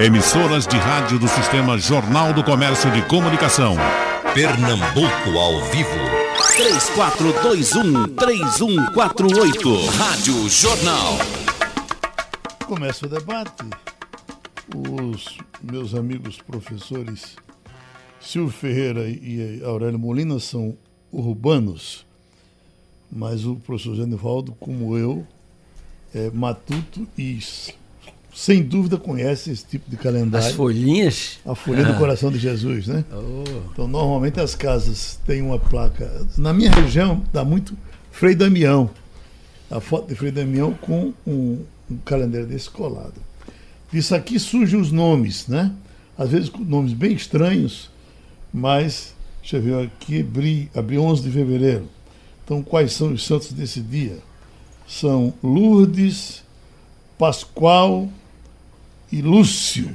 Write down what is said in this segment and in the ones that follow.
Emissoras de rádio do Sistema Jornal do Comércio de Comunicação. Pernambuco ao vivo. 3421-3148. Rádio Jornal. Começa o debate. Os meus amigos professores Silvio Ferreira e Aurélio Molina são urbanos, mas o professor Genivaldo, como eu, é matuto e sem dúvida conhece esse tipo de calendário. As folhinhas? A folha ah. do coração de Jesus, né? Oh. Então, normalmente as casas têm uma placa. Na minha região, dá muito Frei Damião. A foto de Frei Damião com um, um calendário desse colado. Disso aqui surgem os nomes, né? Às vezes com nomes bem estranhos, mas, deixa eu ver aqui, abri, abri 11 de fevereiro. Então, quais são os santos desse dia? São Lourdes, Pascoal e Lúcio.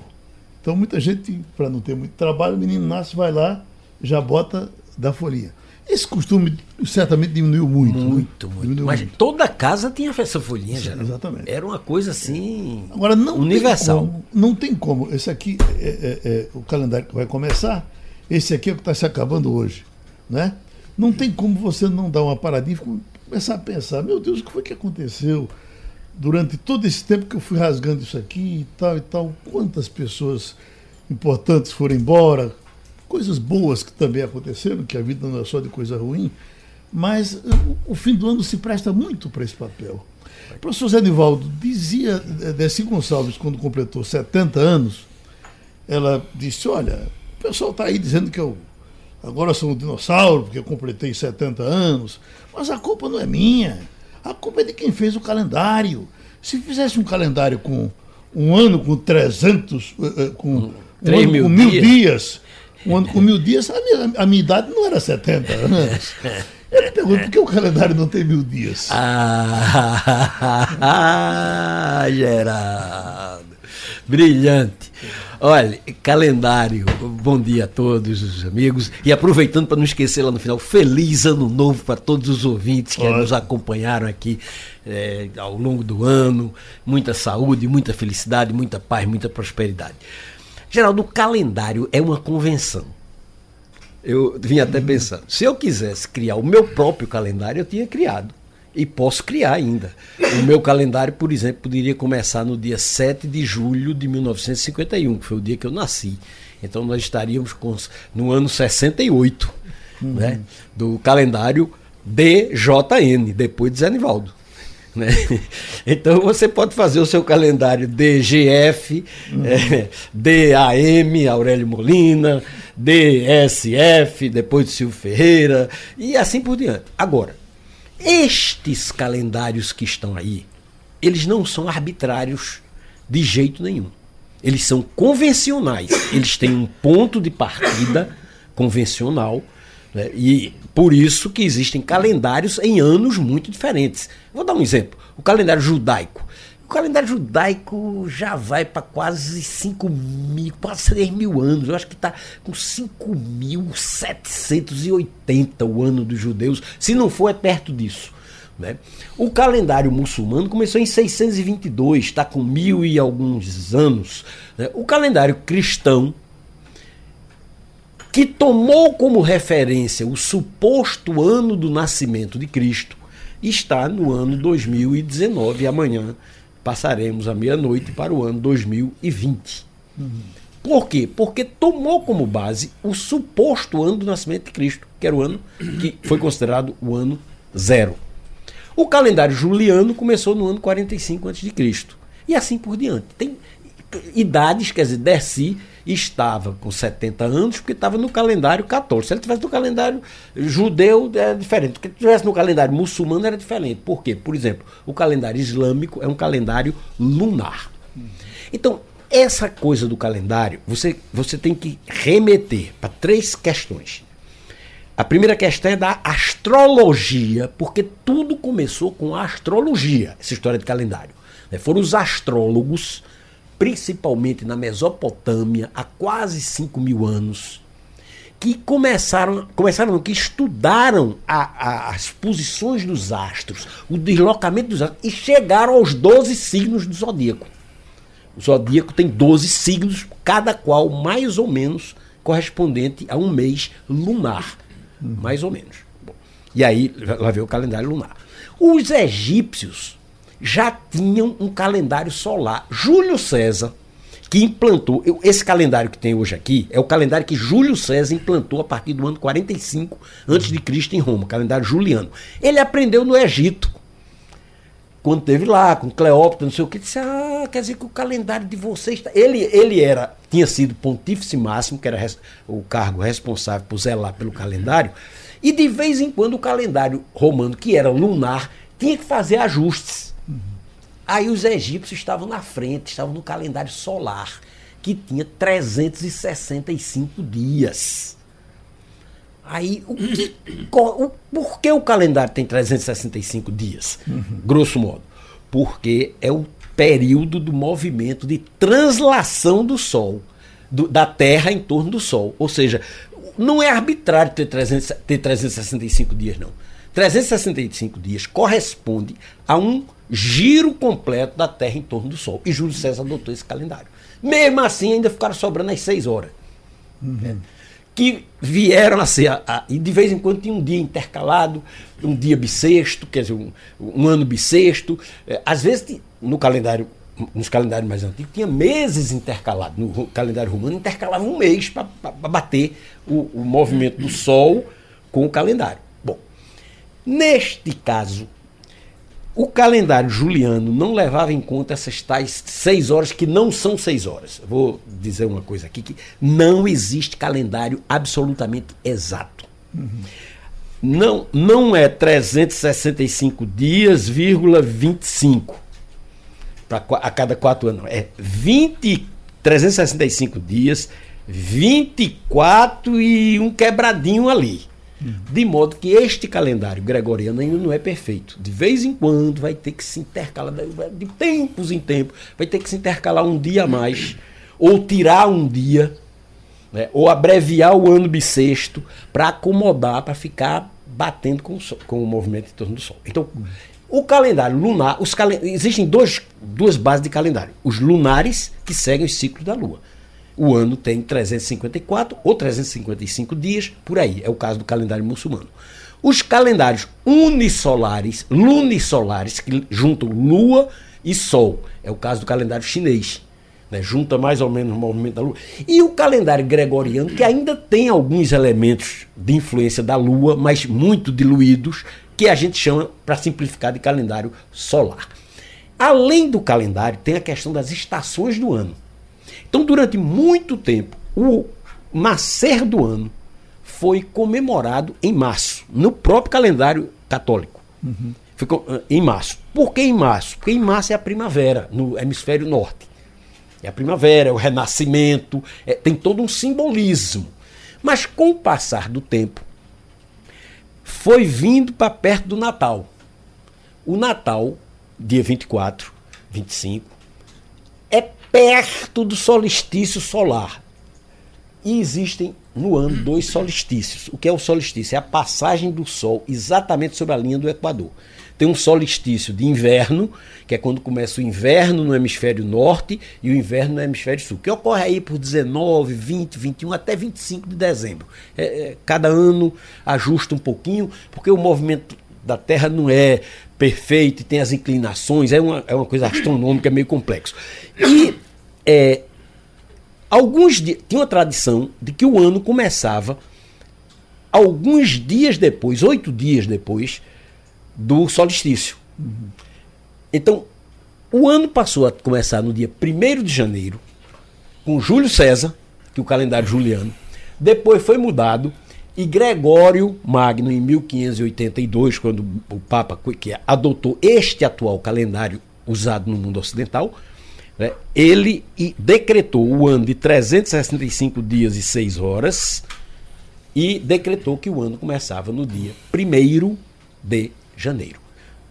Então, muita gente, para não ter muito trabalho, o menino nasce, vai lá, já bota da folhinha. Esse costume certamente diminuiu muito. Muito, né? muito. Diminuiu Mas muito. toda casa tinha essa folhinha, já. Exatamente. Era uma coisa assim. Agora, não universal. Tem como, não tem como. Esse aqui é, é, é o calendário que vai começar. Esse aqui é o que está se acabando hoje. Né? Não tem como você não dar uma paradinha e começar a pensar: meu Deus, o que foi que aconteceu? Durante todo esse tempo que eu fui rasgando isso aqui e tal e tal, quantas pessoas importantes foram embora, coisas boas que também aconteceram, que a vida não é só de coisa ruim, mas o fim do ano se presta muito para esse papel. O professor Zé Nivaldo dizia, Desi Gonçalves, quando completou 70 anos, ela disse, olha, o pessoal está aí dizendo que eu agora sou um dinossauro, porque eu completei 70 anos, mas a culpa não é minha. A culpa é de quem fez o calendário. Se fizesse um calendário com um ano com 300, eh, eh, com, um ano mil com mil dias, dias um ano com mil dias, a minha, a minha idade não era 70 anos. Eu me pergunto por que o calendário não tem mil dias? Ah, Geraldo. Brilhante. Olha, calendário. Bom dia a todos os amigos. E aproveitando para não esquecer lá no final, feliz ano novo para todos os ouvintes que Olha. nos acompanharam aqui é, ao longo do ano. Muita saúde, muita felicidade, muita paz, muita prosperidade. Geraldo, o calendário é uma convenção. Eu vim até pensando, se eu quisesse criar o meu próprio calendário, eu tinha criado e posso criar ainda. O meu calendário, por exemplo, poderia começar no dia 7 de julho de 1951, que foi o dia que eu nasci. Então nós estaríamos com, no ano 68, uhum. né, do calendário DJN, depois de Zé Nivaldo. Né? Então você pode fazer o seu calendário DGF, uhum. é, DAM, Aurélio Molina, DSF, depois de Silvio Ferreira, e assim por diante. Agora, estes calendários que estão aí, eles não são arbitrários de jeito nenhum. Eles são convencionais. Eles têm um ponto de partida convencional. Né? E por isso que existem calendários em anos muito diferentes. Vou dar um exemplo. O calendário judaico calendário judaico já vai para quase 5 mil, quase 6 mil anos. Eu acho que está com 5.780 o ano dos judeus. Se não for, é perto disso. Né? O calendário muçulmano começou em 622, está com mil e alguns anos. Né? O calendário cristão, que tomou como referência o suposto ano do nascimento de Cristo, está no ano 2019, amanhã passaremos a meia-noite para o ano 2020. Uhum. Por quê? Porque tomou como base o suposto ano do nascimento de Cristo, que era o ano que foi considerado o ano zero. O calendário juliano começou no ano 45 a.C. E assim por diante. Tem idades, quer dizer, Dercy estava com 70 anos porque estava no calendário 14. Se ele tivesse no calendário judeu, é diferente. Se tivesse no calendário muçulmano, era diferente. Por quê? Por exemplo, o calendário islâmico é um calendário lunar. Então, essa coisa do calendário, você, você tem que remeter para três questões. A primeira questão é da astrologia, porque tudo começou com a astrologia, essa história de calendário. Né? Foram os astrólogos principalmente na Mesopotâmia, há quase 5 mil anos, que começaram, começaram que estudaram a, a, as posições dos astros, o deslocamento dos astros, e chegaram aos 12 signos do zodíaco. O zodíaco tem 12 signos, cada qual mais ou menos correspondente a um mês lunar. Mais ou menos. Bom, e aí, lá vem o calendário lunar. Os egípcios já tinham um calendário solar. Júlio César, que implantou, esse calendário que tem hoje aqui, é o calendário que Júlio César implantou a partir do ano 45 a.C. em Roma, calendário juliano. Ele aprendeu no Egito quando teve lá, com Cleópatra, não sei o que, disse: Ah, quer dizer que o calendário de vocês. Tá... Ele, ele era, tinha sido pontífice máximo, que era res, o cargo responsável por zelar pelo calendário, e de vez em quando o calendário romano, que era lunar, tinha que fazer ajustes. Aí os egípcios estavam na frente, estavam no calendário solar, que tinha 365 dias. Aí, o que, o, por que o calendário tem 365 dias? Uhum. Grosso modo. Porque é o período do movimento de translação do Sol, do, da Terra em torno do Sol. Ou seja, não é arbitrário ter, 300, ter 365 dias, não. 365 dias corresponde a um giro completo da Terra em torno do Sol. E Júlio César adotou esse calendário. Mesmo assim, ainda ficaram sobrando as seis horas. Uhum que vieram a ser. A, a, e de vez em quando tinha um dia intercalado, um dia bissexto, quer dizer, um, um ano bissexto. É, às vezes, no calendário, nos calendários mais antigos, tinha meses intercalados. No calendário romano, intercalava um mês para bater o, o movimento do Sol com o calendário. Bom, neste caso, o calendário juliano não levava em conta essas tais seis horas que não são seis horas. vou dizer uma coisa aqui que não existe calendário absolutamente exato. Uhum. Não, não é 365 dias, vírgula 25 pra, a cada quatro anos. É 20, 365 dias, 24 e um quebradinho ali. De modo que este calendário gregoriano ainda não é perfeito. De vez em quando vai ter que se intercalar, de tempos em tempos, vai ter que se intercalar um dia a mais, ou tirar um dia, né, ou abreviar o ano bissexto, para acomodar, para ficar batendo com o, sol, com o movimento em torno do Sol. Então, o calendário lunar, os calen existem dois, duas bases de calendário: os lunares, que seguem os ciclos da Lua o ano tem 354 ou 355 dias, por aí. É o caso do calendário muçulmano. Os calendários unisolares, lunisolares, que juntam Lua e Sol, é o caso do calendário chinês. Né? Junta mais ou menos o movimento da Lua. E o calendário gregoriano, que ainda tem alguns elementos de influência da Lua, mas muito diluídos, que a gente chama, para simplificar, de calendário solar. Além do calendário, tem a questão das estações do ano. Então, durante muito tempo, o nascer do ano foi comemorado em março, no próprio calendário católico. Uhum. Ficou ah, em março. Por que em março? Porque em março é a primavera, no hemisfério norte. É a primavera, é o renascimento, é, tem todo um simbolismo. Mas com o passar do tempo, foi vindo para perto do Natal. O Natal, dia 24, 25, é perto do solstício solar. E existem no ano dois solstícios. O que é o solstício? É a passagem do Sol exatamente sobre a linha do Equador. Tem um solstício de inverno, que é quando começa o inverno no hemisfério norte e o inverno no hemisfério sul, que ocorre aí por 19, 20, 21 até 25 de dezembro. É, é, cada ano ajusta um pouquinho, porque o movimento da Terra não é perfeito tem as inclinações, é uma, é uma coisa astronômica meio complexo. E é, alguns dias, tinha uma tradição de que o ano começava alguns dias depois, oito dias depois do solstício. Então, o ano passou a começar no dia 1 de janeiro, com Júlio César, que é o calendário juliano. Depois foi mudado e Gregório Magno, em 1582, quando o Papa que adotou este atual calendário usado no mundo ocidental, né, ele decretou o ano de 365 dias e 6 horas e decretou que o ano começava no dia 1 de janeiro.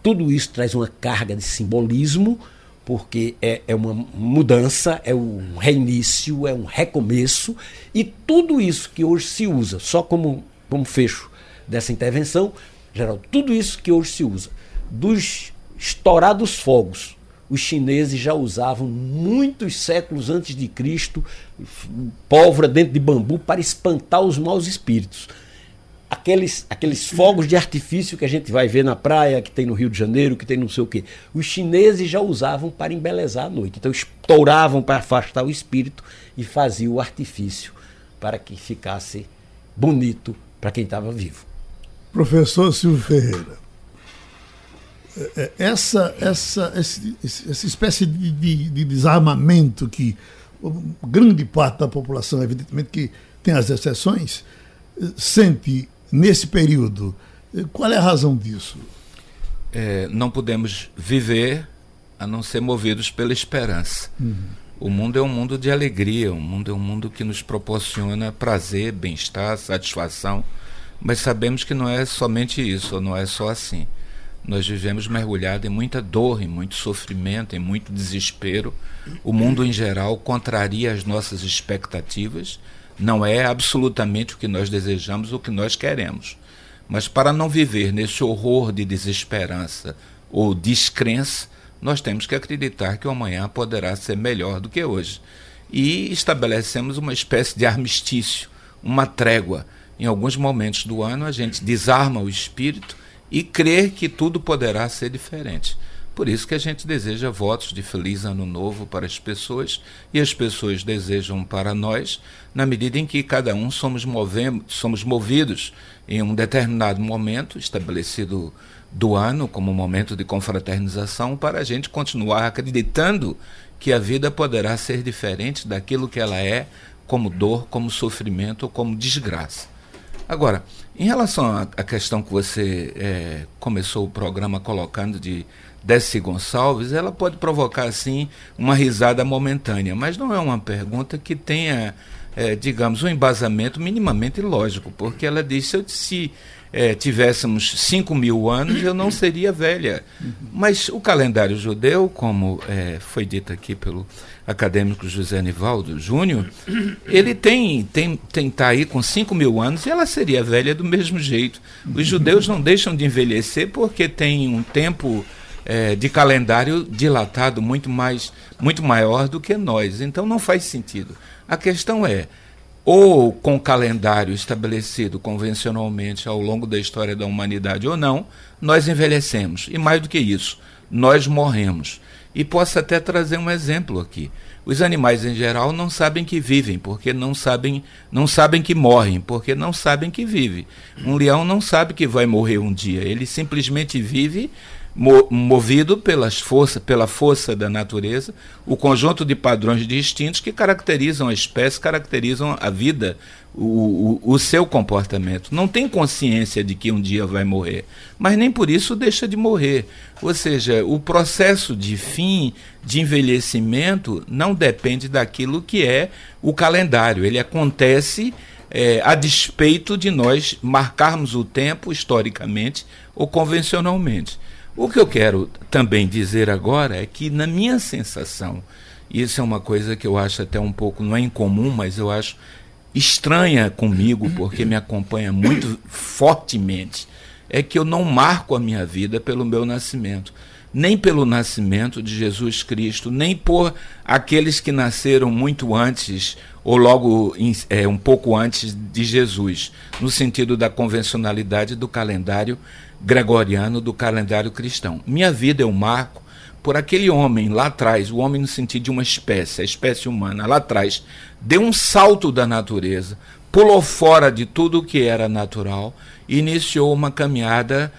Tudo isso traz uma carga de simbolismo, porque é, é uma mudança, é um reinício, é um recomeço, e tudo isso que hoje se usa, só como, como fecho dessa intervenção, geral, tudo isso que hoje se usa, dos estourados fogos os chineses já usavam muitos séculos antes de Cristo pólvora dentro de bambu para espantar os maus espíritos. Aqueles, aqueles fogos de artifício que a gente vai ver na praia, que tem no Rio de Janeiro, que tem não sei o quê. Os chineses já usavam para embelezar a noite. Então estouravam para afastar o espírito e faziam o artifício para que ficasse bonito para quem estava vivo. Professor Silvio Ferreira, é, é, essa, essa, essa espécie de, de, de desarmamento que grande parte da população, evidentemente que tem as exceções, sente nesse período. Qual é a razão disso? É, não podemos viver a não ser movidos pela esperança. Uhum. O mundo é um mundo de alegria, o mundo é um mundo que nos proporciona prazer, bem-estar, satisfação, mas sabemos que não é somente isso, não é só assim. Nós vivemos mergulhados em muita dor, em muito sofrimento, em muito desespero. O mundo em geral contraria as nossas expectativas. Não é absolutamente o que nós desejamos, o que nós queremos. Mas para não viver nesse horror de desesperança ou descrença, nós temos que acreditar que o amanhã poderá ser melhor do que hoje. E estabelecemos uma espécie de armistício, uma trégua. Em alguns momentos do ano, a gente desarma o espírito e crer que tudo poderá ser diferente. Por isso que a gente deseja votos de feliz ano novo para as pessoas e as pessoas desejam para nós, na medida em que cada um somos, movemos, somos movidos em um determinado momento estabelecido do ano como momento de confraternização para a gente continuar acreditando que a vida poderá ser diferente daquilo que ela é, como dor, como sofrimento, como desgraça. Agora, em relação à questão que você é, começou o programa colocando de Desce Gonçalves, ela pode provocar, assim, uma risada momentânea, mas não é uma pergunta que tenha, é, digamos, um embasamento minimamente lógico, porque ela disse: se é, tivéssemos 5 mil anos, eu não seria velha. Mas o calendário judeu, como é, foi dito aqui pelo acadêmico José Nivaldo Júnior, ele tem tem tem tá aí com 5 mil anos e ela seria velha do mesmo jeito. Os judeus não deixam de envelhecer porque tem um tempo é, de calendário dilatado muito mais muito maior do que nós. Então não faz sentido. A questão é ou com calendário estabelecido convencionalmente ao longo da história da humanidade ou não, nós envelhecemos. E mais do que isso, nós morremos. E posso até trazer um exemplo aqui. Os animais em geral não sabem que vivem, porque não sabem, não sabem que morrem, porque não sabem que vive. Um leão não sabe que vai morrer um dia, ele simplesmente vive movido pelas força, pela força da natureza, o conjunto de padrões distintos que caracterizam a espécie, caracterizam a vida, o, o, o, seu comportamento. Não tem consciência de que um dia vai morrer, mas nem por isso deixa de morrer. Ou seja, o processo de fim, de envelhecimento, não depende daquilo que é o calendário. Ele acontece é, a despeito de nós marcarmos o tempo historicamente ou convencionalmente. O que eu quero também dizer agora é que, na minha sensação, isso é uma coisa que eu acho até um pouco, não é incomum, mas eu acho estranha comigo, porque me acompanha muito fortemente, é que eu não marco a minha vida pelo meu nascimento, nem pelo nascimento de Jesus Cristo, nem por aqueles que nasceram muito antes ou logo é, um pouco antes de Jesus, no sentido da convencionalidade do calendário gregoriano do calendário cristão. Minha vida é um marco por aquele homem lá atrás, o homem no sentido de uma espécie, a espécie humana lá atrás, deu um salto da natureza, pulou fora de tudo o que era natural e iniciou uma caminhada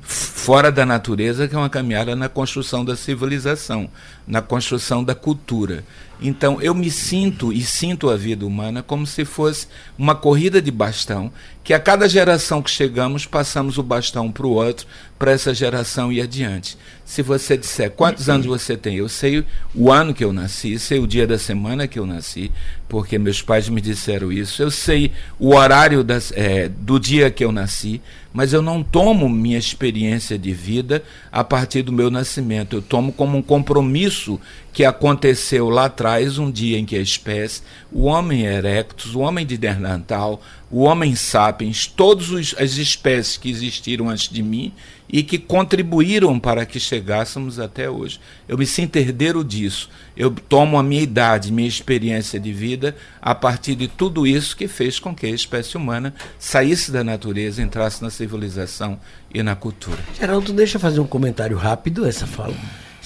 fora da natureza, que é uma caminhada na construção da civilização, na construção da cultura. Então eu me sinto e sinto a vida humana como se fosse uma corrida de bastão, que a cada geração que chegamos passamos o bastão para o outro, para essa geração ir adiante. Se você disser quantos anos você tem, eu sei o ano que eu nasci, sei o dia da semana que eu nasci, porque meus pais me disseram isso, eu sei o horário das, é, do dia que eu nasci, mas eu não tomo minha experiência de vida a partir do meu nascimento, eu tomo como um compromisso isso que aconteceu lá atrás, um dia em que a espécie, o Homem erectus, o Homem de Dernatal, o Homem sapiens, todas as espécies que existiram antes de mim e que contribuíram para que chegássemos até hoje. Eu me sinto herdeiro disso. Eu tomo a minha idade, minha experiência de vida a partir de tudo isso que fez com que a espécie humana saísse da natureza, entrasse na civilização e na cultura. Geraldo, deixa eu fazer um comentário rápido essa fala.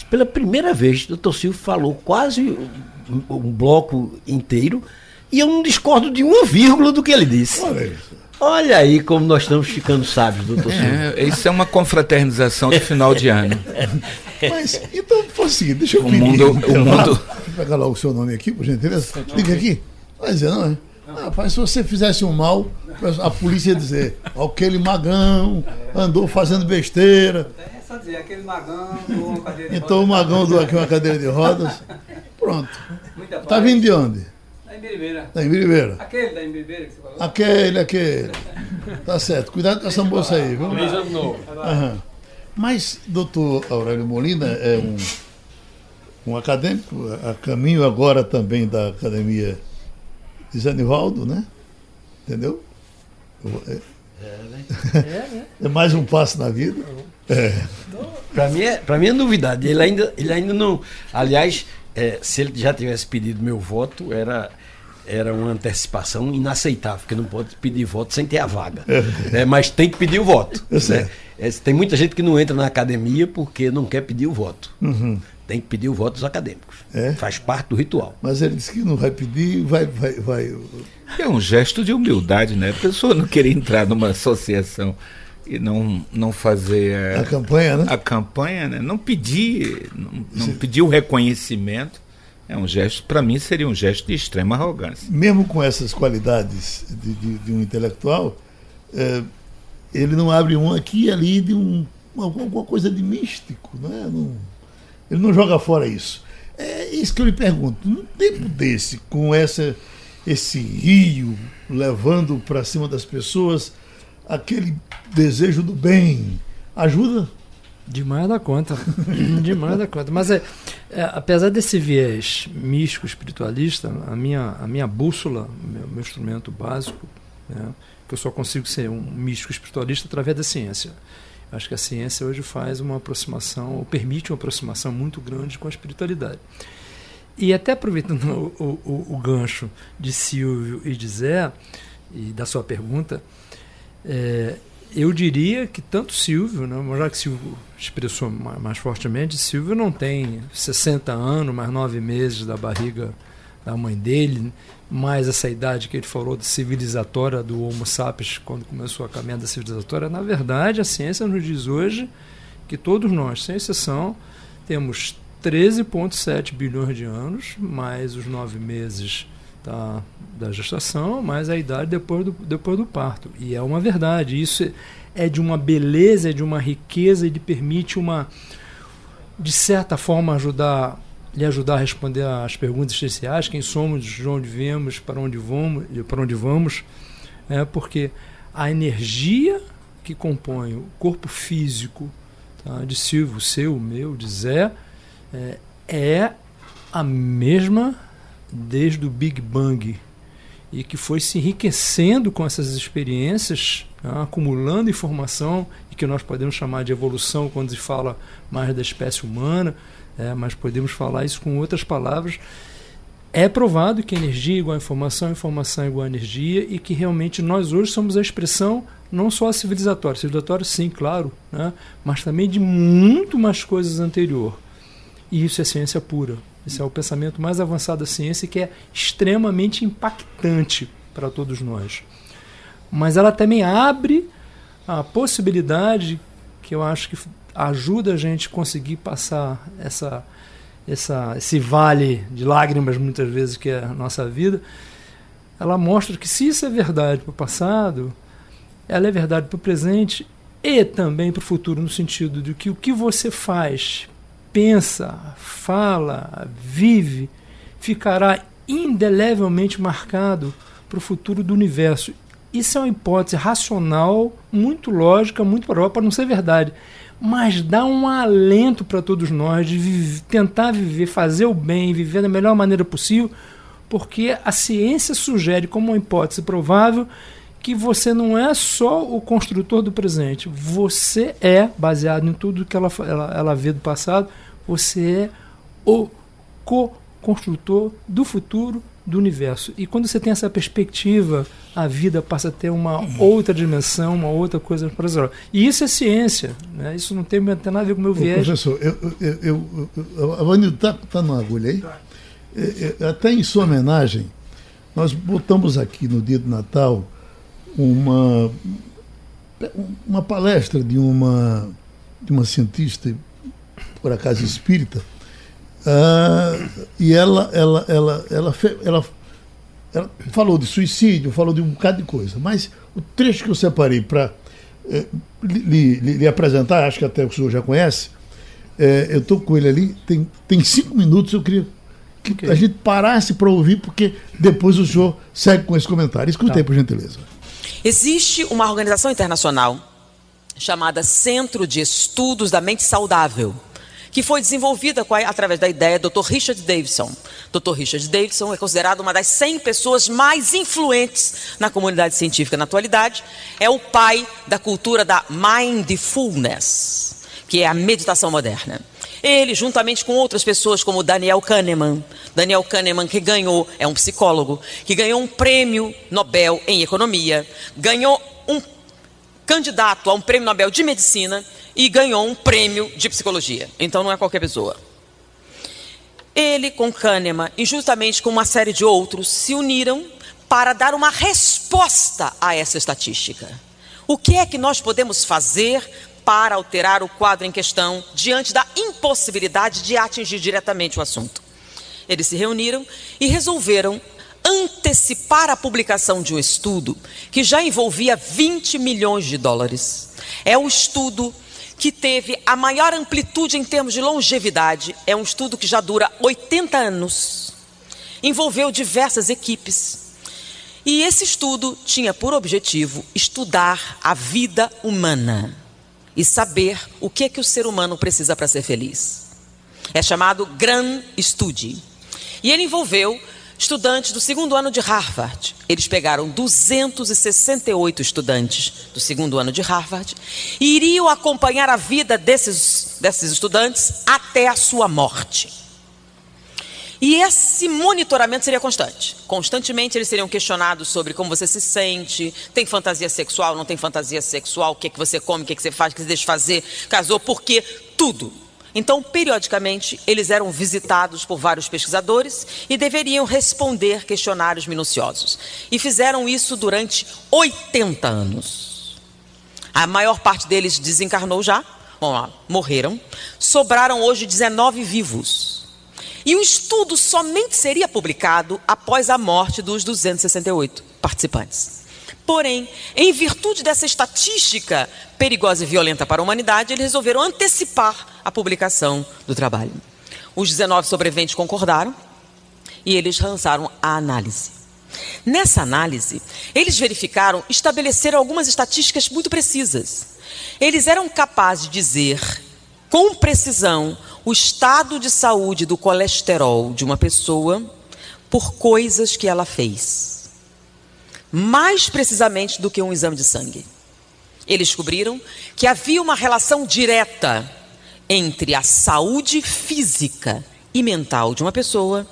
Pela primeira vez, o doutor Silvio falou quase um bloco inteiro e eu não discordo de uma vírgula do que ele disse. Olha isso. Olha aí como nós estamos ficando sábios, doutor Silvio. É, isso é uma confraternização de final de ano. Mas, então, foi o seguinte, deixa eu O pedir. mundo- o mundo- Vou pegar logo o seu nome aqui, por gentileza. Liga aqui. Vai dizer, não é? Ah, Rapaz, se você fizesse um mal, a polícia ia dizer, aquele magão andou fazendo besteira, É só dizer, aquele magão doou uma cadeira de então o rodas. magão doou aqui uma cadeira de rodas. Pronto. Muita Tá vindo de onde? Da Embiribeira. Da Embiribeira. Aquele da Embiribeira que você falou? Aquele, aquele. Tá certo. Cuidado com essa moça aí, viu? Aham. Mas, doutor Aurélio Molina é um, um acadêmico, a caminho agora também da Academia de Zanivaldo, né? Entendeu? É, é mais um passo na vida. É. Para mim, é, pra mim é novidade. Ele ainda, ele ainda não. Aliás, é, se ele já tivesse pedido meu voto, era, era uma antecipação inaceitável, porque não pode pedir voto sem ter a vaga. né? Mas tem que pedir o voto. Né? É, tem muita gente que não entra na academia porque não quer pedir o voto. Uhum. Tem que pedir o voto dos acadêmicos. É? Faz parte do ritual. Mas ele disse que não vai pedir, vai. vai, vai É um gesto de humildade, né? A pessoa não querer entrar numa associação e não, não fazer a a, campanha, né? a campanha, né? Não pedir, não, não pedir o reconhecimento. É um gesto, para mim, seria um gesto de extrema arrogância. mesmo com essas qualidades de, de- de um intelectual, eh, ele não abre um aqui e ali de um, alguma coisa de místico. Né? Não, ele não joga fora isso. É isso que eu lhe pergunto. Num tempo desse, com essa, esse rio levando para cima das pessoas aquele desejo do bem, ajuda? Demais da conta. Demais da conta. Mas é, é, apesar desse viés místico, espiritualista, a minha, a minha bússola, meu, meu instrumento básico, né, que eu só consigo ser um místico espiritualista através da ciência. Acho que a ciência hoje faz uma aproximação, ou permite uma aproximação muito grande com a espiritualidade. E até aproveitando o, o- o gancho de Silvio e de Zé, e da sua pergunta, é, eu diria que tanto Silvio, né, já que Silvio expressou ma- mais fortemente, Silvio não tem 60 anos, mais nove meses da barriga da mãe dele, mais essa idade que ele falou de civilizatória do Homo sapiens, quando começou a caminhada civilizatória. Na verdade, a ciência nos diz hoje que todos nós, sem exceção, temos 13,7 bilhões de anos, mais os nove meses da, da gestação, mais a idade depois do, depois do parto. E é uma verdade. Isso é de uma beleza, é de uma riqueza e lhe permite uma, de certa forma, ajudar lhe ajudar a responder às perguntas essenciais, quem somos, de onde viemos, para onde vamos, para onde vamos, é porque a energia que compõe o corpo físico tá, de Silvio, seu, meu, de Zé, é, é a mesma desde o Big Bang e que foi se enriquecendo com essas experiências, tá, acumulando informação e que nós podemos chamar de evolução quando se fala mais da espécie humana, é, mas podemos falar isso com outras palavras. É provado que energia é igual a informação, informação é igual a energia e que realmente nós hoje somos a expressão não só civilizatória, civilizatória sim, claro, né, mas também de muito mais coisas anterior. E isso é ciência pura. Esse é o pensamento mais avançado da ciência que é extremamente impactante para todos nós. Mas ela também abre a possibilidade que eu acho que ajuda a gente a conseguir passar essa, essa, esse vale de lágrimas, muitas vezes, que é a nossa vida. Ela mostra que se isso é verdade para o passado, ela é verdade para o presente e também para o futuro, no sentido de que o que você faz, pensa, fala, vive, ficará indelevelmente marcado para o futuro do universo. Isso é uma hipótese racional, muito lógica, muito provável para não ser verdade, mas dá um alento para todos nós de viver, tentar viver, fazer o bem, viver da melhor maneira possível, porque a ciência sugere como uma hipótese provável que você não é só o construtor do presente, você é, baseado em tudo que ela, ela, ela vê do passado, você é o co-construtor do futuro do universo. E quando você tem essa perspectiva, a vida passa a ter uma outra dimensão, uma outra coisa prazerosa. E isso é ciência, né? isso não tem, não tem nada a ver com o meu Ô, viés. professor, eu, eu, eu, eu, a Vanildo está tá numa agulha aí? É, é, até em sua homenagem, nós botamos aqui no dia do Natal uma, uma palestra de uma, de uma cientista, por acaso espírita, ah, e ela, ela, ela, ela, ela, ela falou de suicídio, falou de um bocado de coisa, mas o trecho que eu separei para lhe, lhe- lhe apresentar, acho que até o senhor já conhece, é, eu estou com ele ali, tem, tem cinco minutos, eu queria que Ok. a gente parasse para ouvir, porque depois o senhor segue com esse comentário. Escute Tá. aí, por gentileza. Existe uma organização internacional chamada Centro de Estudos da Mente Saudável, que foi desenvolvida através da ideia do Dr. Richard Davidson. Dr. Richard Davidson é considerado uma das 100 pessoas mais influentes na comunidade científica na atualidade. É o pai da cultura da mindfulness, que é a meditação moderna. Ele, juntamente com outras pessoas como Daniel Kahneman, Daniel Kahneman que ganhou, é um psicólogo, que ganhou um prêmio Nobel em economia, ganhou um candidato a um prêmio Nobel de medicina e ganhou um prêmio de psicologia. Então não é qualquer pessoa. Ele, com Kahneman e justamente com uma série de outros, se uniram para dar uma resposta a essa estatística. O que é que nós podemos fazer para alterar o quadro em questão diante da impossibilidade de atingir diretamente o assunto? Eles se reuniram e resolveram antecipar a publicação de um estudo que já envolvia 20 milhões de dólares. É um estudo que teve a maior amplitude em termos de longevidade, é um estudo que já dura 80 anos. Envolveu diversas equipes. E esse estudo tinha por objetivo estudar a vida humana e saber o que é que o ser humano precisa para ser feliz. É chamado Grand Study. E ele envolveu estudantes do segundo ano de Harvard. Eles pegaram 268 estudantes do segundo ano de Harvard e iriam acompanhar a vida desses, desses estudantes até a sua morte. E esse monitoramento seria constante. Constantemente eles seriam questionados sobre como você se sente, tem fantasia sexual, não tem fantasia sexual, o que, é que você come, o que, é que você faz, o que você deixa de fazer, casou, por quê, tudo. Então, periodicamente, eles eram visitados por vários pesquisadores e deveriam responder questionários minuciosos. E fizeram isso durante 80 anos. A maior parte deles desencarnou já, morreram. Sobraram hoje 19 vivos. E o estudo somente seria publicado após a morte dos 268 participantes. Porém, em virtude dessa estatística perigosa e violenta para a humanidade, eles resolveram antecipar a publicação do trabalho. Os 19 sobreviventes concordaram e eles lançaram a análise. Nessa análise, eles verificaram, estabeleceram algumas estatísticas muito precisas. Eles eram capazes de dizer com precisão o estado de saúde do colesterol de uma pessoa por coisas que ela fez. Mais precisamente do que um exame de sangue. Eles descobriram que havia uma relação direta entre a saúde física e mental de uma pessoa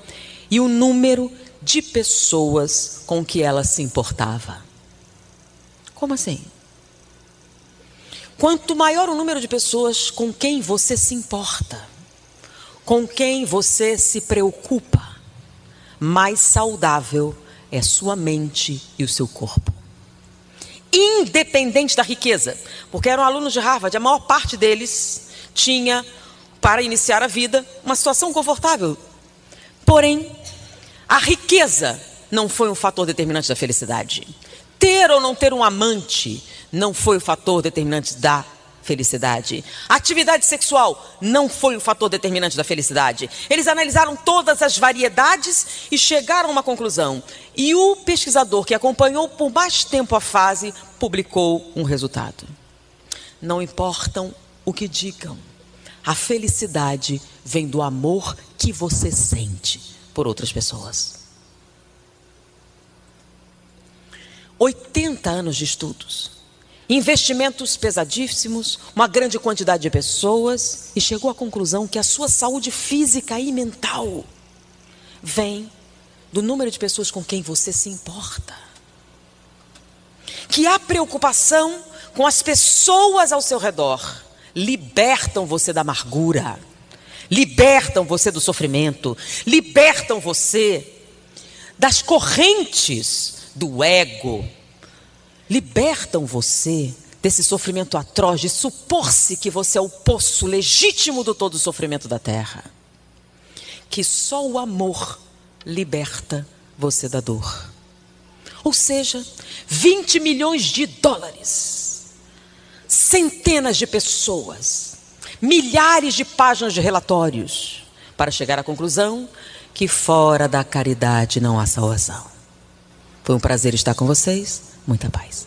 e o número de pessoas com que ela se importava. Como assim? Quanto maior o número de pessoas com quem você se importa, com quem você se preocupa, mais saudável é sua mente e o seu corpo. Independente da riqueza, porque eram alunos de Harvard, a maior parte deles tinha, para iniciar a vida, uma situação confortável. Porém, a riqueza não foi um fator determinante da felicidade. Ter ou não ter um amante não foi o fator determinante da felicidade. Atividade sexual não foi o fator determinante da felicidade. Eles analisaram todas as variedades e chegaram a uma conclusão. E o pesquisador que acompanhou por mais tempo a fase publicou um resultado. Não importam o que digam. A felicidade vem do amor que você sente por outras pessoas. 80 anos de estudos, investimentos pesadíssimos, uma grande quantidade de pessoas e chegou à conclusão que a sua saúde física e mental vem do número de pessoas com quem você se importa. Que a preocupação com as pessoas ao seu redor libertam você da amargura, libertam você do sofrimento, libertam você das correntes do ego, libertam você desse sofrimento atroz de supor-se que você é o poço legítimo do todo o sofrimento da terra. Que só o amor liberta você da dor. Ou seja, 20 milhões de dólares, centenas de pessoas, milhares de páginas de relatórios, para chegar à conclusão que fora da caridade não há salvação. Foi um prazer estar com vocês. Muita paz.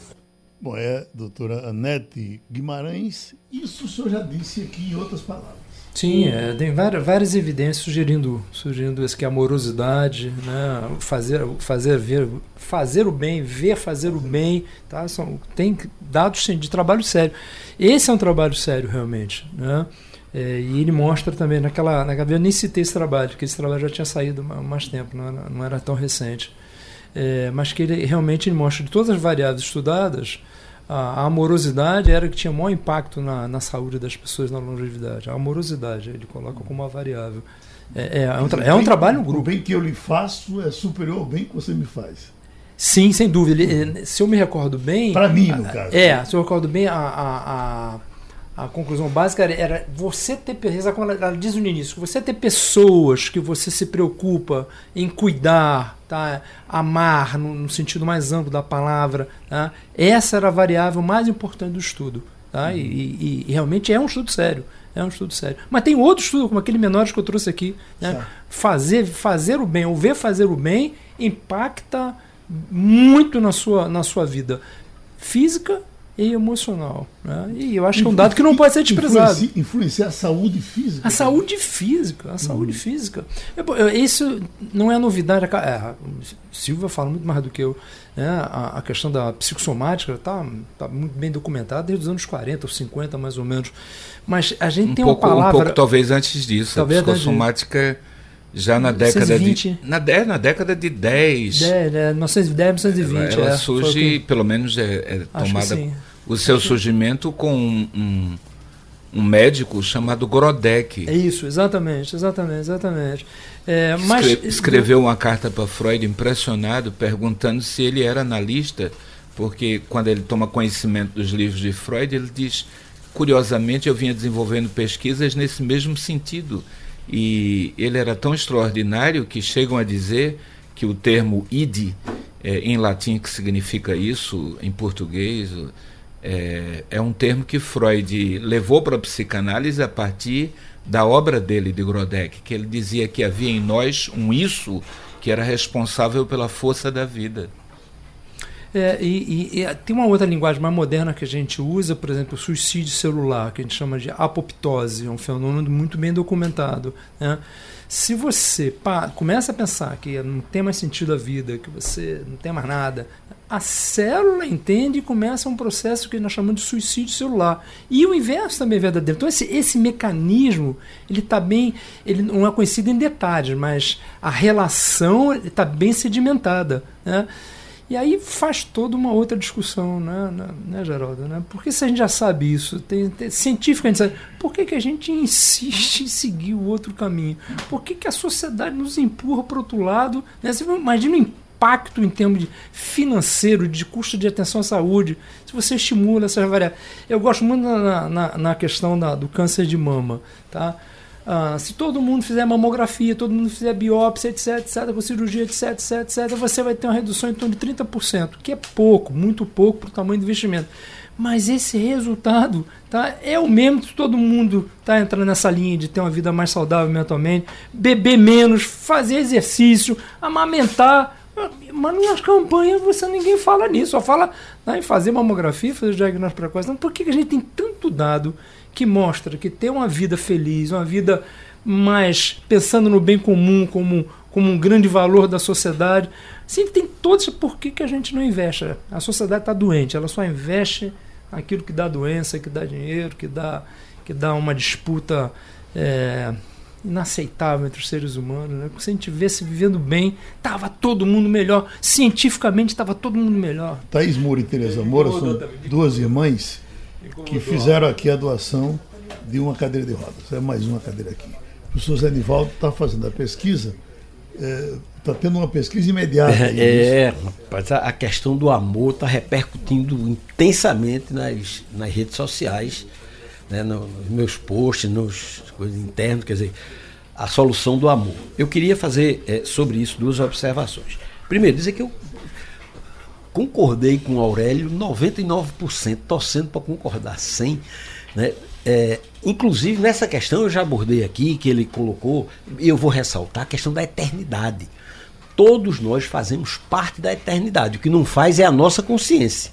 Bom, é doutora Anete Guimarães. Isso o senhor já disse aqui em outras palavras. Sim, é, tem várias, várias evidências sugerindo, sugerindo isso que a amorosidade, né, fazer, fazer, ver, fazer o bem, ver fazer o bem, tá, são, tem dados de trabalho sério. Esse é um trabalho sério realmente, né? É, e ele mostra também naquela, naquela eu nem citei esse trabalho, porque esse trabalho já tinha saído há mais tempo, não era, não era tão recente, é, mas que ele realmente ele mostra de todas as variáveis estudadas a, amorosidade era que tinha maior impacto na, na saúde das pessoas na longevidade. A amorosidade, ele coloca como uma variável. É, é, é um, é um trabalho em grupo. O bem que eu lhe faço é superior ao bem que você me faz. Sim, sem dúvida. Ele, se eu me recordo bem. Para mim, no caso. É, se eu me recordo bem, a, a, a a conclusão básica era você ter, ela diz no início, você ter pessoas que você se preocupa em cuidar, tá? amar no, no sentido mais amplo da palavra, tá? essa era a variável mais importante do estudo. Tá? E, e, e, realmente é um estudo sério. É um estudo sério. Mas tem outro estudo, como aquele menores que eu trouxe aqui. Né? Fazer, fazer o bem, ou ver fazer o bem, impacta muito na sua, na sua vida física e emocional. Né? E eu acho que é um dado que não pode ser desprezado. Influencia, influenciar a saúde física. A saúde física, a saúde uhum. física. Isso não é novidade. É, a Silvia fala muito mais do que eu. Né? A, a questão da psicossomática está tá muito bem documentada desde os anos 40 ou 50, mais ou menos. Mas a gente um tem pouco, uma palavra. Um pouco, talvez antes disso. Talvez a psicossomática. Já na década de. Na, na década de 10. 10 é, 1910, 1920. Ela, ela é, surge, pelo menos é, é tomada o seu surgimento com um, um, um, médico chamado Grodek. É isso, exatamente, exatamente, exatamente. É, mas... Escre escreveu uma carta para Freud impressionado, perguntando se ele era analista, porque quando ele toma conhecimento dos livros de Freud, ele diz, curiosamente, eu vinha desenvolvendo pesquisas nesse mesmo sentido. E ele era tão extraordinário que chegam a dizer que o termo id, é, em latim, que significa isso, em português, é, é um termo que Freud levou para a psicanálise a partir da obra dele, de Grodek, que ele dizia que havia em nós um isso que era responsável pela força da vida. É, e, e, e, tem uma outra linguagem mais moderna que a gente usa, por exemplo, o suicídio celular, que a gente chama de apoptose, é um fenômeno muito bem documentado. Né? Se você pá, começa a pensar que não tem mais sentido a vida, que você não tem mais nada, a célula entende e começa um processo que nós chamamos de suicídio celular. E o inverso também é verdadeiro. Então esse, esse mecanismo ele está bem, ele não é conhecido em detalhes, mas a relação está bem sedimentada. Né? E aí faz toda uma outra discussão, né, né, né Geraldo? Né? Porque se a gente já sabe isso, tem, tem, gente sabe, por que, que a gente insiste em seguir o outro caminho? Por que, que a sociedade nos empurra para o outro lado? Né? Você imagina o impacto em termos de financeiro, de custo de atenção à saúde, se você estimula essas variáveis. Eu gosto muito na, na, na questão da, do câncer de mama. Tá? Ah, se todo mundo fizer mamografia, todo mundo fizer biópsia, etc, etc, com cirurgia, etc, etc, etc, você vai ter uma redução em torno de 30%, que é pouco, muito pouco para o tamanho do investimento. Mas esse resultado tá, é o mesmo que todo mundo está entrando nessa linha de ter uma vida mais saudável mentalmente, beber menos, fazer exercício, amamentar. Mas nas campanhas você ninguém fala nisso, só fala né, em fazer mamografia, fazer diagnóstico precoce. Então, por que a gente tem tanto dado que mostra que ter uma vida feliz, uma vida mais pensando no bem comum como, como um grande valor da sociedade, sim, tem todos. Por que, que a gente não investe? A sociedade está doente, ela só investe aquilo que dá doença, que dá dinheiro, que dá, que dá uma disputa é, inaceitável entre os seres humanos. Né? Se a gente tivesse vivendo bem, estava todo mundo melhor. Cientificamente estava todo mundo melhor. Thaís Moura e Tereza Moura são duas irmãs que fizeram aqui a doação de uma cadeira de rodas. É mais uma cadeira aqui. O professor Zé Nivaldo está fazendo a pesquisa, está tendo uma pesquisa imediata. É, rapaz, a questão do amor está repercutindo intensamente nas, nas redes sociais, né, no- nos meus posts, nos coisas internas, quer dizer, a solução do amor. Eu queria fazer eh, sobre isso duas observações. Primeiro, dizer que eu concordei com o Aurélio 99%, torcendo para concordar 100%. Né? É, inclusive, nessa questão eu já abordei aqui, que ele colocou, e eu vou ressaltar a questão da eternidade. Todos nós fazemos parte da eternidade. O que não faz é a nossa consciência.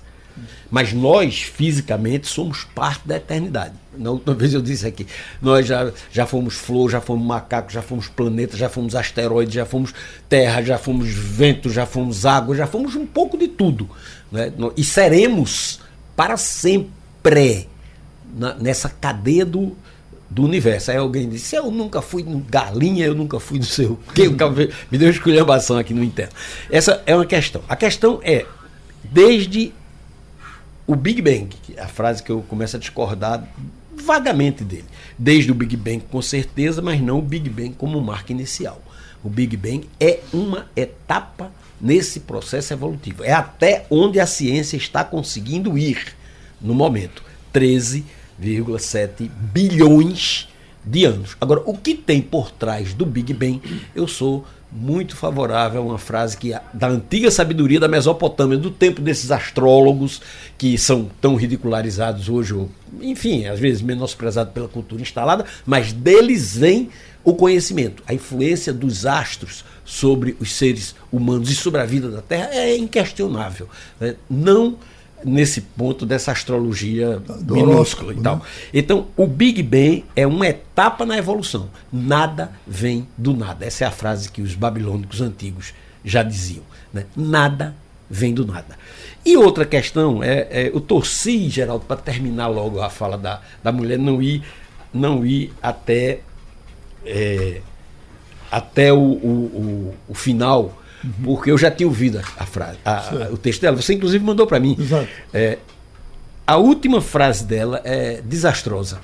Mas nós, fisicamente, somos parte da eternidade. Na última vez eu disse aqui, nós já, já fomos flor, já fomos macaco, já fomos planeta, já fomos asteroide, já fomos terra, já fomos vento, já fomos água, já fomos um pouco de tudo. Né? E seremos para sempre na- nessa cadeia do, do universo. Aí alguém disse, eu nunca fui galinha, eu nunca fui no sei o quê, o cara me deu esculhambação aqui no interno. Essa é uma questão. A questão é, desde o Big Bang, é a frase que eu começo a discordar vagamente dele. Desde o Big Bang, com certeza, mas não o Big Bang como marca inicial. O Big Bang é uma etapa nesse processo evolutivo. É até onde a ciência está conseguindo ir no momento. 13,7 bilhões de anos. Agora, o que tem por trás do Big Bang, eu sou muito favorável a uma frase que da antiga sabedoria da Mesopotâmia, do tempo desses astrólogos que são tão ridicularizados hoje, ou, enfim, às vezes menosprezados pela cultura instalada, mas deles vem o conhecimento, a influência dos astros sobre os seres humanos e sobre a vida da Terra é inquestionável. né? Não nesse ponto dessa astrologia Do minúscula e tal. né? Então, o Big Bang é uma etapa na evolução. Nada vem do nada. Essa é a frase que os babilônicos antigos já diziam. né? Nada vem do nada. E outra questão é, é eu torci, Geraldo, para terminar logo a fala da, da mulher, não ir, não ir até, é, até o, o, o, o final, porque eu já tinha ouvido a, frase, a- o texto dela. Você, inclusive, mandou para mim. Exato. É, a última frase dela é desastrosa.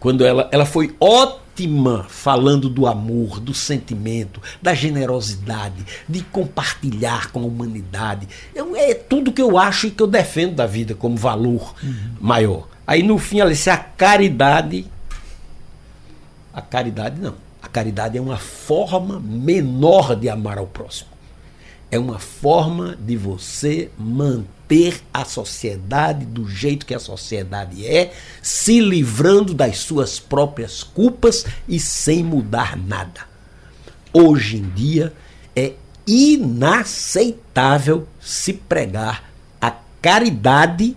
Quando ela, ela foi ótima falando do amor, do sentimento, da generosidade, de compartilhar com a humanidade. Eu- é tudo que eu acho e que eu defendo da vida como valor maior. Aí no fim ela disse: a caridade. A caridade não. Caridade é uma forma menor de amar ao próximo é uma forma de você manter a sociedade do jeito que a sociedade é, se livrando das suas próprias culpas e sem mudar nada. Hoje em dia é inaceitável se pregar a caridade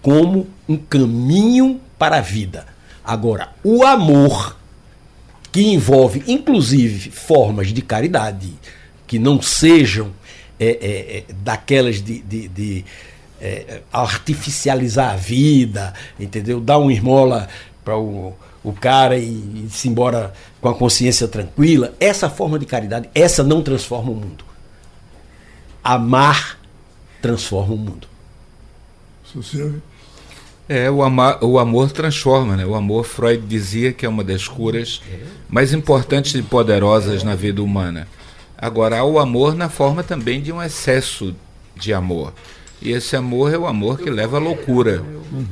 como um caminho para a vida. Agora, o amor que envolve inclusive formas de caridade que não sejam é, é, é, daquelas de, de- de, é, artificializar a vida, entendeu? Dar uma esmola para o, o cara e, e se embora com a consciência tranquila. Essa forma de caridade, essa não transforma o mundo. Amar transforma o mundo. Seu. É, o, ama- o amor transforma, né? O amor, Freud dizia que é uma das curas mais importantes e poderosas na vida humana. Agora, há o amor na forma também de um excesso de amor. E esse amor é o amor que leva à loucura.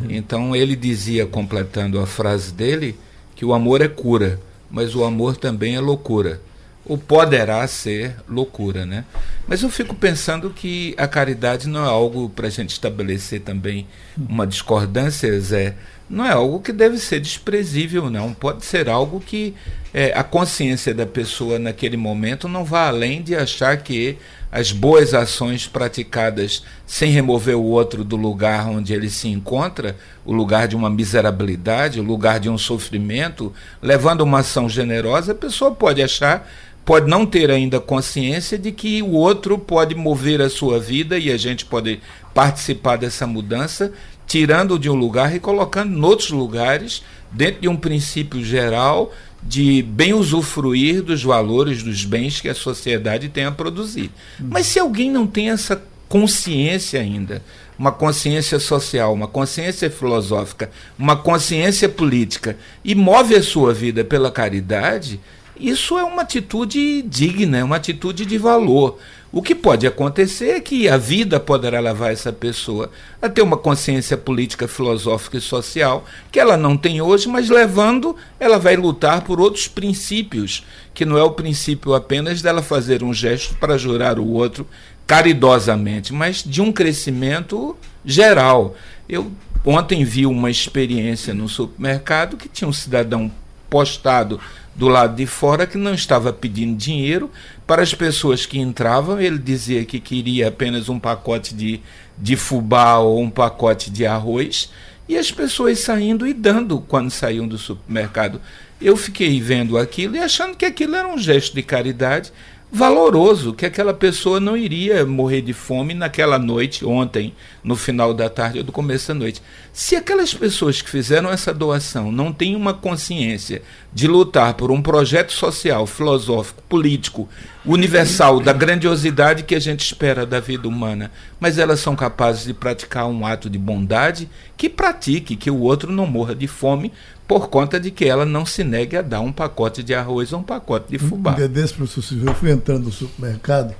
Então, ele dizia, completando a frase dele, que o amor é cura, mas o amor também é loucura. Ou poderá ser loucura, né? Mas eu fico pensando que a caridade não é algo para a gente estabelecer também uma discordância, Zé, não é algo que deve ser desprezível, não. Pode ser algo que é, a consciência da pessoa naquele momento não vá além de achar que as boas ações praticadas sem remover o outro do lugar onde ele se encontra, o lugar de uma miserabilidade, o lugar de um sofrimento, levando uma ação generosa, a pessoa pode achar pode não ter ainda consciência de que o outro pode mover a sua vida e a gente pode participar dessa mudança, tirando de um lugar e colocando em outros lugares, dentro de um princípio geral de bem usufruir dos valores dos bens que a sociedade tem a produzir. Mas se alguém não tem essa consciência ainda, uma consciência social, uma consciência filosófica, uma consciência política e move a sua vida pela caridade, isso é uma atitude digna, é uma atitude de valor. O que pode acontecer é que a vida poderá levar essa pessoa a ter uma consciência política, filosófica e social que ela não tem hoje, mas levando, ela vai lutar por outros princípios, que não é o princípio apenas dela fazer um gesto para jurar o outro caridosamente, mas de um crescimento geral. Eu ontem vi uma experiência no supermercado que tinha um cidadão postado do lado de fora que não estava pedindo dinheiro para as pessoas que entravam. Ele dizia que queria apenas um pacote de, de fubá ou um pacote de arroz e as pessoas saindo e dando quando saíam do supermercado. Eu fiquei vendo aquilo e achando que aquilo era um gesto de caridade valoroso, que aquela pessoa não iria morrer de fome naquela noite, ontem, no final da tarde ou do começo da noite. Se aquelas pessoas que fizeram essa doação não têm uma consciência de lutar por um projeto social, filosófico, político, universal, da grandiosidade que a gente espera da vida humana, mas elas são capazes de praticar um ato de bondade, que pratique, que o outro não morra de fome, por conta de que ela não se negue a dar um pacote de arroz ou um pacote de fubá. Um dia desse, professor Silvio, eu fui entrando no supermercado,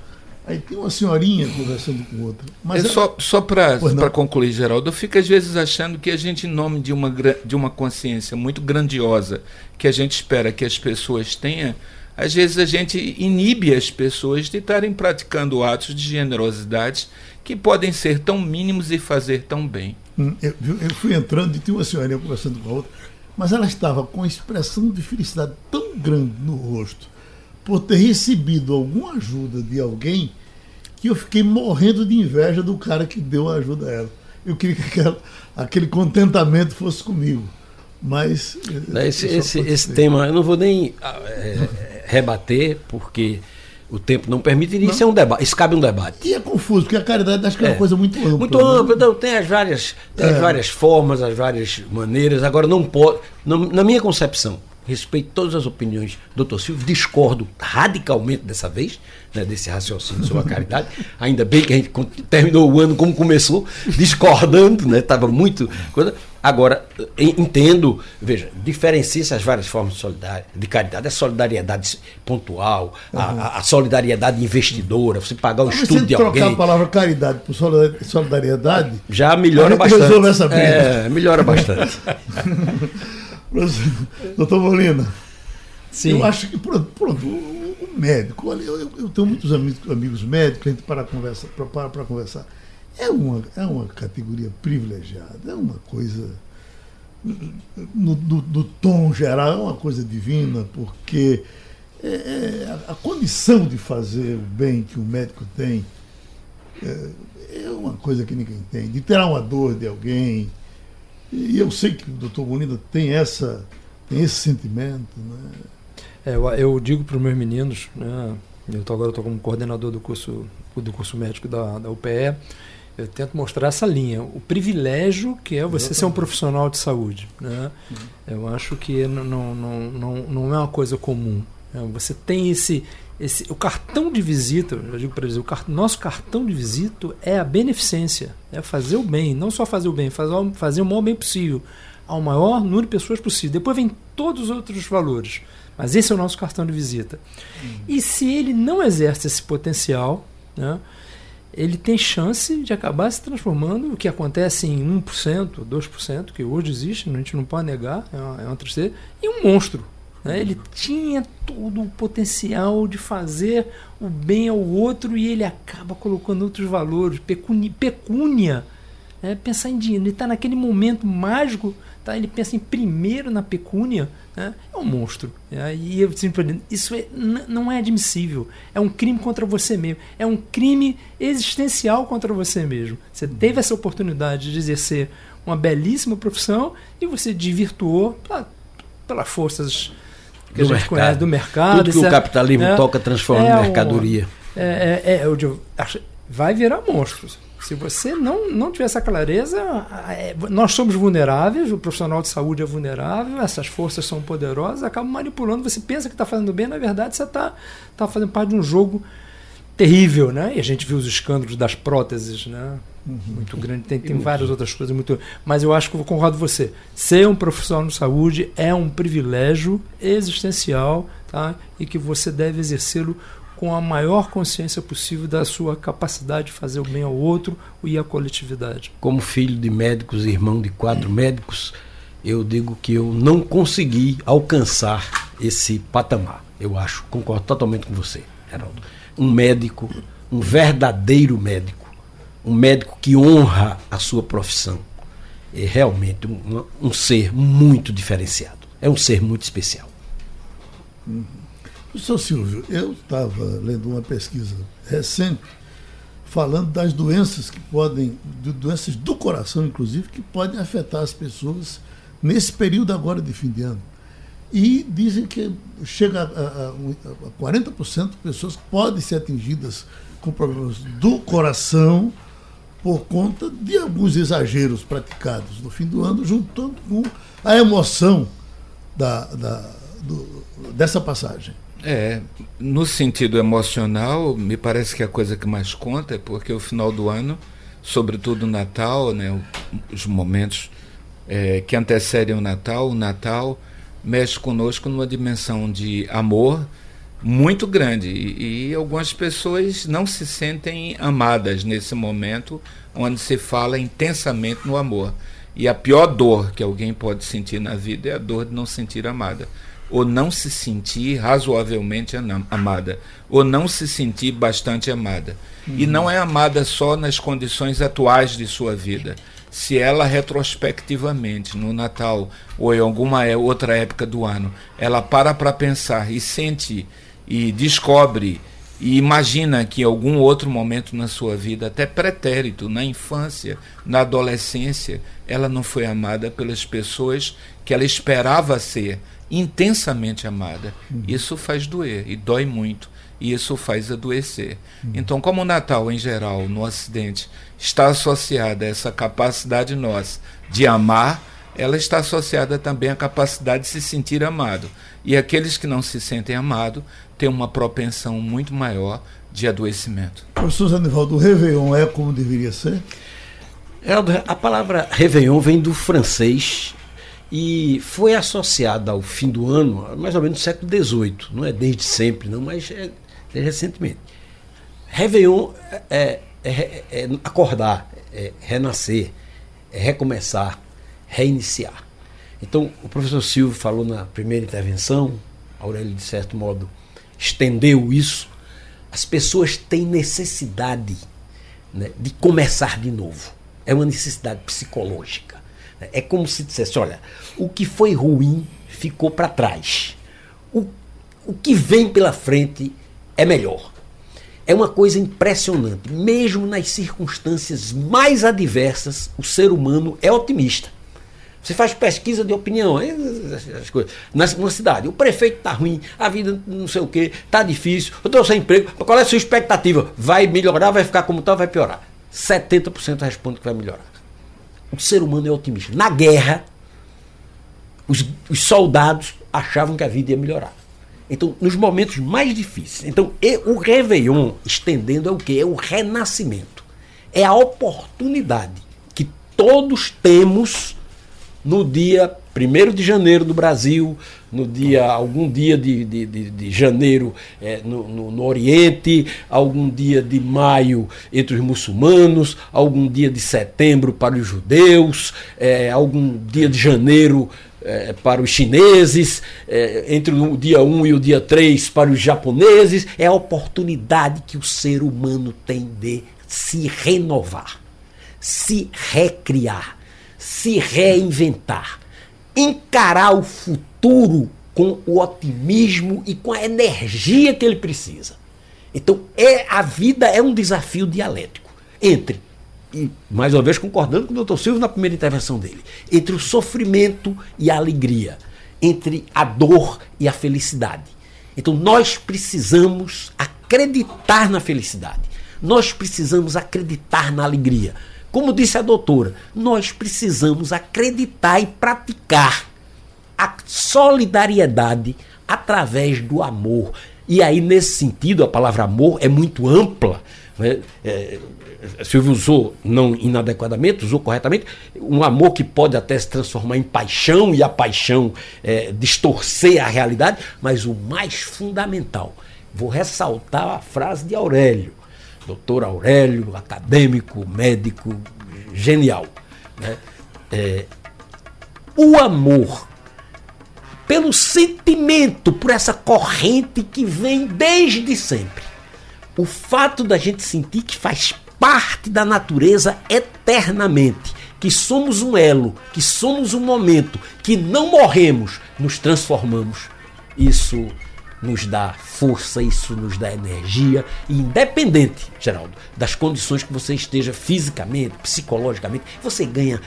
aí tem uma senhorinha conversando com outra. Mas é ela- só só para concluir, Geraldo, eu fico às vezes achando que a gente, em nome de uma, de uma consciência muito grandiosa que a gente espera que as pessoas tenham, às vezes a gente inibe as pessoas de estarem praticando atos de generosidade que podem ser tão mínimos e fazer tão bem. Hum, Eu, eu fui entrando e tinha uma senhorinha conversando com a outra, mas ela estava com uma expressão de felicidade tão grande no rosto por ter recebido alguma ajuda de alguém que eu fiquei morrendo de inveja do cara que deu a ajuda a ela. Eu queria que aquela- aquele contentamento fosse comigo. Mas. eh, Né, Esse, esse, esse tema eu não vou nem é, rebater, porque o tempo não permitiria. Isso é um debate. Isso cabe um debate. E é confuso, porque a caridade acho que é, uma É. coisa muito ampla. Muito né? amplo, então, tem as várias, tem as É. várias formas, as várias maneiras. Agora não pode, não- na minha concepção, respeito todas as opiniões do Dr. Silvio, discordo radicalmente dessa vez, né, desse raciocínio sobre a caridade. Ainda bem que a gente terminou o ano como começou, discordando, né? Estava muito. coisa. Agora, en- entendo, veja, diferencia-se as várias formas de, de caridade. A solidariedade pontual, a- a, a solidariedade investidora, você pagar o Mas estudo se de trocar alguém. a palavra caridade por solidar- solidariedade, Já melhora bastante. resolve essa briga. É, melhora bastante. doutor Molina, Sim. eu acho que, pronto, pronto, o, médico, olha, eu, eu tenho muitos amigos, amigos médicos, a gente para conversa, para, para conversar. É uma, é uma categoria privilegiada, é uma coisa. No, no- no tom geral, é uma coisa divina, porque é, é, a, a condição de fazer o bem que o médico tem é, é uma coisa que ninguém tem, de tirar uma dor de alguém. E eu sei que o doutor Molina tem, essa, tem esse sentimento. Né? É, eu, eu digo para os meus meninos, né, eu tô, agora estou como coordenador do curso, do curso médico da, da UPE, eu tento mostrar essa linha, o privilégio que é você ser um profissional de saúde. Né? Eu acho que não, não, não, não, não é uma coisa comum. né? Você tem esse, esse. O cartão de visita, eu digo para eles, o car- nosso cartão de visita é a beneficência, é fazer o bem, não só fazer o bem, fazer, o- fazer o maior bem possível ao maior número de pessoas possível. Depois vem todos os outros valores. Mas esse é o nosso cartão de visita. E se ele não exerce esse potencial, né, ele tem chance de acabar se transformando, o que acontece em 1%, 2%, que hoje existe, a gente não pode negar, é uma, é uma tristeza, em um monstro. né? Ele tinha todo o potencial de fazer o bem ao outro e ele acaba colocando outros valores, pecuni- pecúnia, né? pensar em dinheiro. Ele está naquele momento mágico tá? ele pensa em primeiro na pecúnia, né? é um monstro. É, e eu simplesmente, isso é, não é admissível. É um crime contra você mesmo. É um crime existencial contra você mesmo. Você teve essa oportunidade de exercer uma belíssima profissão e você desvirtuou pela- pelas forças que Do a gente mercado. conhece do mercado. Tudo que o é- capitalismo é- toca transforma é em um- mercadoria. é, é, é, eu digo, vai virar monstros. Se você não, não tiver essa clareza, é, nós somos vulneráveis, o profissional de saúde é vulnerável, essas forças são poderosas, acabam manipulando. Você pensa que está fazendo bem, na verdade você está tá fazendo parte de um jogo terrível, né? E a gente viu os escândalos das próteses, né? Muito grande, tem, tem várias outras coisas muito. Mas eu acho que eu concordo com você. Ser um profissional de saúde é um privilégio existencial, tá? E que você deve exercê-lo com a maior consciência possível da sua capacidade de fazer o bem ao outro e à coletividade. Como filho de médicos, irmão de quatro médicos, eu digo que eu não consegui alcançar esse patamar. Eu acho, concordo totalmente com você, Geraldo. Um médico, um verdadeiro médico, um médico que honra a sua profissão, é realmente um, um ser muito diferenciado. É um ser muito especial. Professor Silvio, eu estava lendo uma pesquisa recente falando das doenças que podem, de doenças do coração, inclusive, que podem afetar as pessoas nesse período agora de fim de ano. E dizem que chega a, a, a 40% de pessoas que podem ser atingidas com problemas do coração por conta de alguns exageros praticados no fim do ano, juntando com a emoção da, da, do, dessa passagem. É, no sentido emocional, me parece que a coisa que mais conta é porque o final do ano, sobretudo o Natal, né, os momentos é, que antecedem o Natal, o Natal mexe conosco numa dimensão de amor muito grande e, e algumas pessoas não se sentem amadas nesse momento onde se fala intensamente no amor. E a pior dor que alguém pode sentir na vida é a dor de não sentir amada ou não se sentir razoavelmente amada, ou não se sentir bastante amada. E não é amada só nas condições atuais de sua vida. Se ela retrospectivamente, no Natal ou em alguma é- outra época do ano, ela para para pensar e sente e descobre e imagina que em algum outro momento na sua vida, até pretérito, na infância, na adolescência, ela não foi amada pelas pessoas que ela esperava ser intensamente amada. Isso faz doer e dói muito. E isso faz adoecer. Então, como o Natal, em geral, no Ocidente, está associada a essa capacidade nossa de amar, ela está associada também à capacidade de se sentir amado. E aqueles que não se sentem amados têm uma propensão muito maior de adoecimento. Professor Zanivaldo, o Réveillon é como deveria ser? Geraldo, a palavra Réveillon vem do francês e foi associada ao fim do ano, mais ou menos no século XVIII. Não é desde sempre, não, mas é, é recentemente. Réveillon é, é- é- é acordar, é renascer, é recomeçar, reiniciar. Então, o professor Silvio falou na primeira intervenção, Aurélio, de certo modo, estendeu isso. As pessoas têm necessidade né, de começar de novo. É uma necessidade psicológica. É como se dissesse: olha, o que foi ruim ficou para trás. O, o que vem pela frente é melhor. É uma coisa impressionante. Mesmo nas circunstâncias mais adversas, o ser humano é otimista. Você faz pesquisa de opinião, aí, as coisas. Numa cidade, o prefeito está ruim, a vida não sei o que, está difícil, eu estou sem emprego. Qual é a sua expectativa? Vai melhorar, vai ficar como está, vai piorar? 70% responde que vai melhorar. O ser humano é otimista. Na guerra, os, os soldados achavam que a vida ia melhorar. Então, nos momentos mais difíceis. Então, o Réveillon, estendendo, é o quê? É o renascimento. É a oportunidade que todos temos no dia 1 de janeiro do Brasil, no dia algum dia de, de, de, de janeiro eh, no, no, no Oriente, algum dia de maio entre os muçulmanos, algum dia de setembro para os judeus, eh, algum dia de janeiro eh, para os chineses, eh, entre o dia 1 e o dia 3 para os japoneses. É a oportunidade que o ser humano tem de se renovar, se recriar, se reinventar, encarar o futuro com o otimismo e com a energia que ele precisa. Então, é, a vida é um desafio dialético entre, e mais uma vez concordando com o Dr. Silvio na primeira intervenção dele, entre o sofrimento e a alegria, entre a dor e a felicidade. Então, nós precisamos acreditar na felicidade, nós precisamos acreditar na alegria. Como disse a doutora, nós precisamos acreditar e praticar a solidariedade através do amor. E aí, nesse sentido, a palavra amor é muito ampla. Né? É, Silvio usou, não inadequadamente, usou corretamente, um amor que pode até se transformar em paixão e a paixão é, distorcer a realidade, mas o mais fundamental, vou ressaltar a frase de Aurélio, doutor Aurélio, acadêmico, médico, genial. Né? É, o amor, pelo sentimento, por essa corrente que vem desde sempre. O fato da gente sentir que faz parte da natureza eternamente, que somos um elo, que somos um momento, que não morremos, nos transformamos. Isso nos dá força, isso nos dá energia, independente, Geraldo, das condições que você esteja fisicamente, psicologicamente, você ganha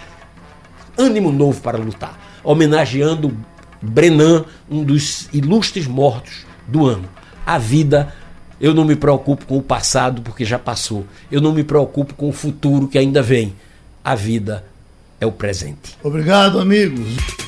ânimo novo para lutar. Homenageando Brenan, um dos ilustres mortos do ano. A vida, eu não me preocupo com o passado porque já passou. Eu não me preocupo com o futuro que ainda vem. A vida é o presente. Obrigado, amigos.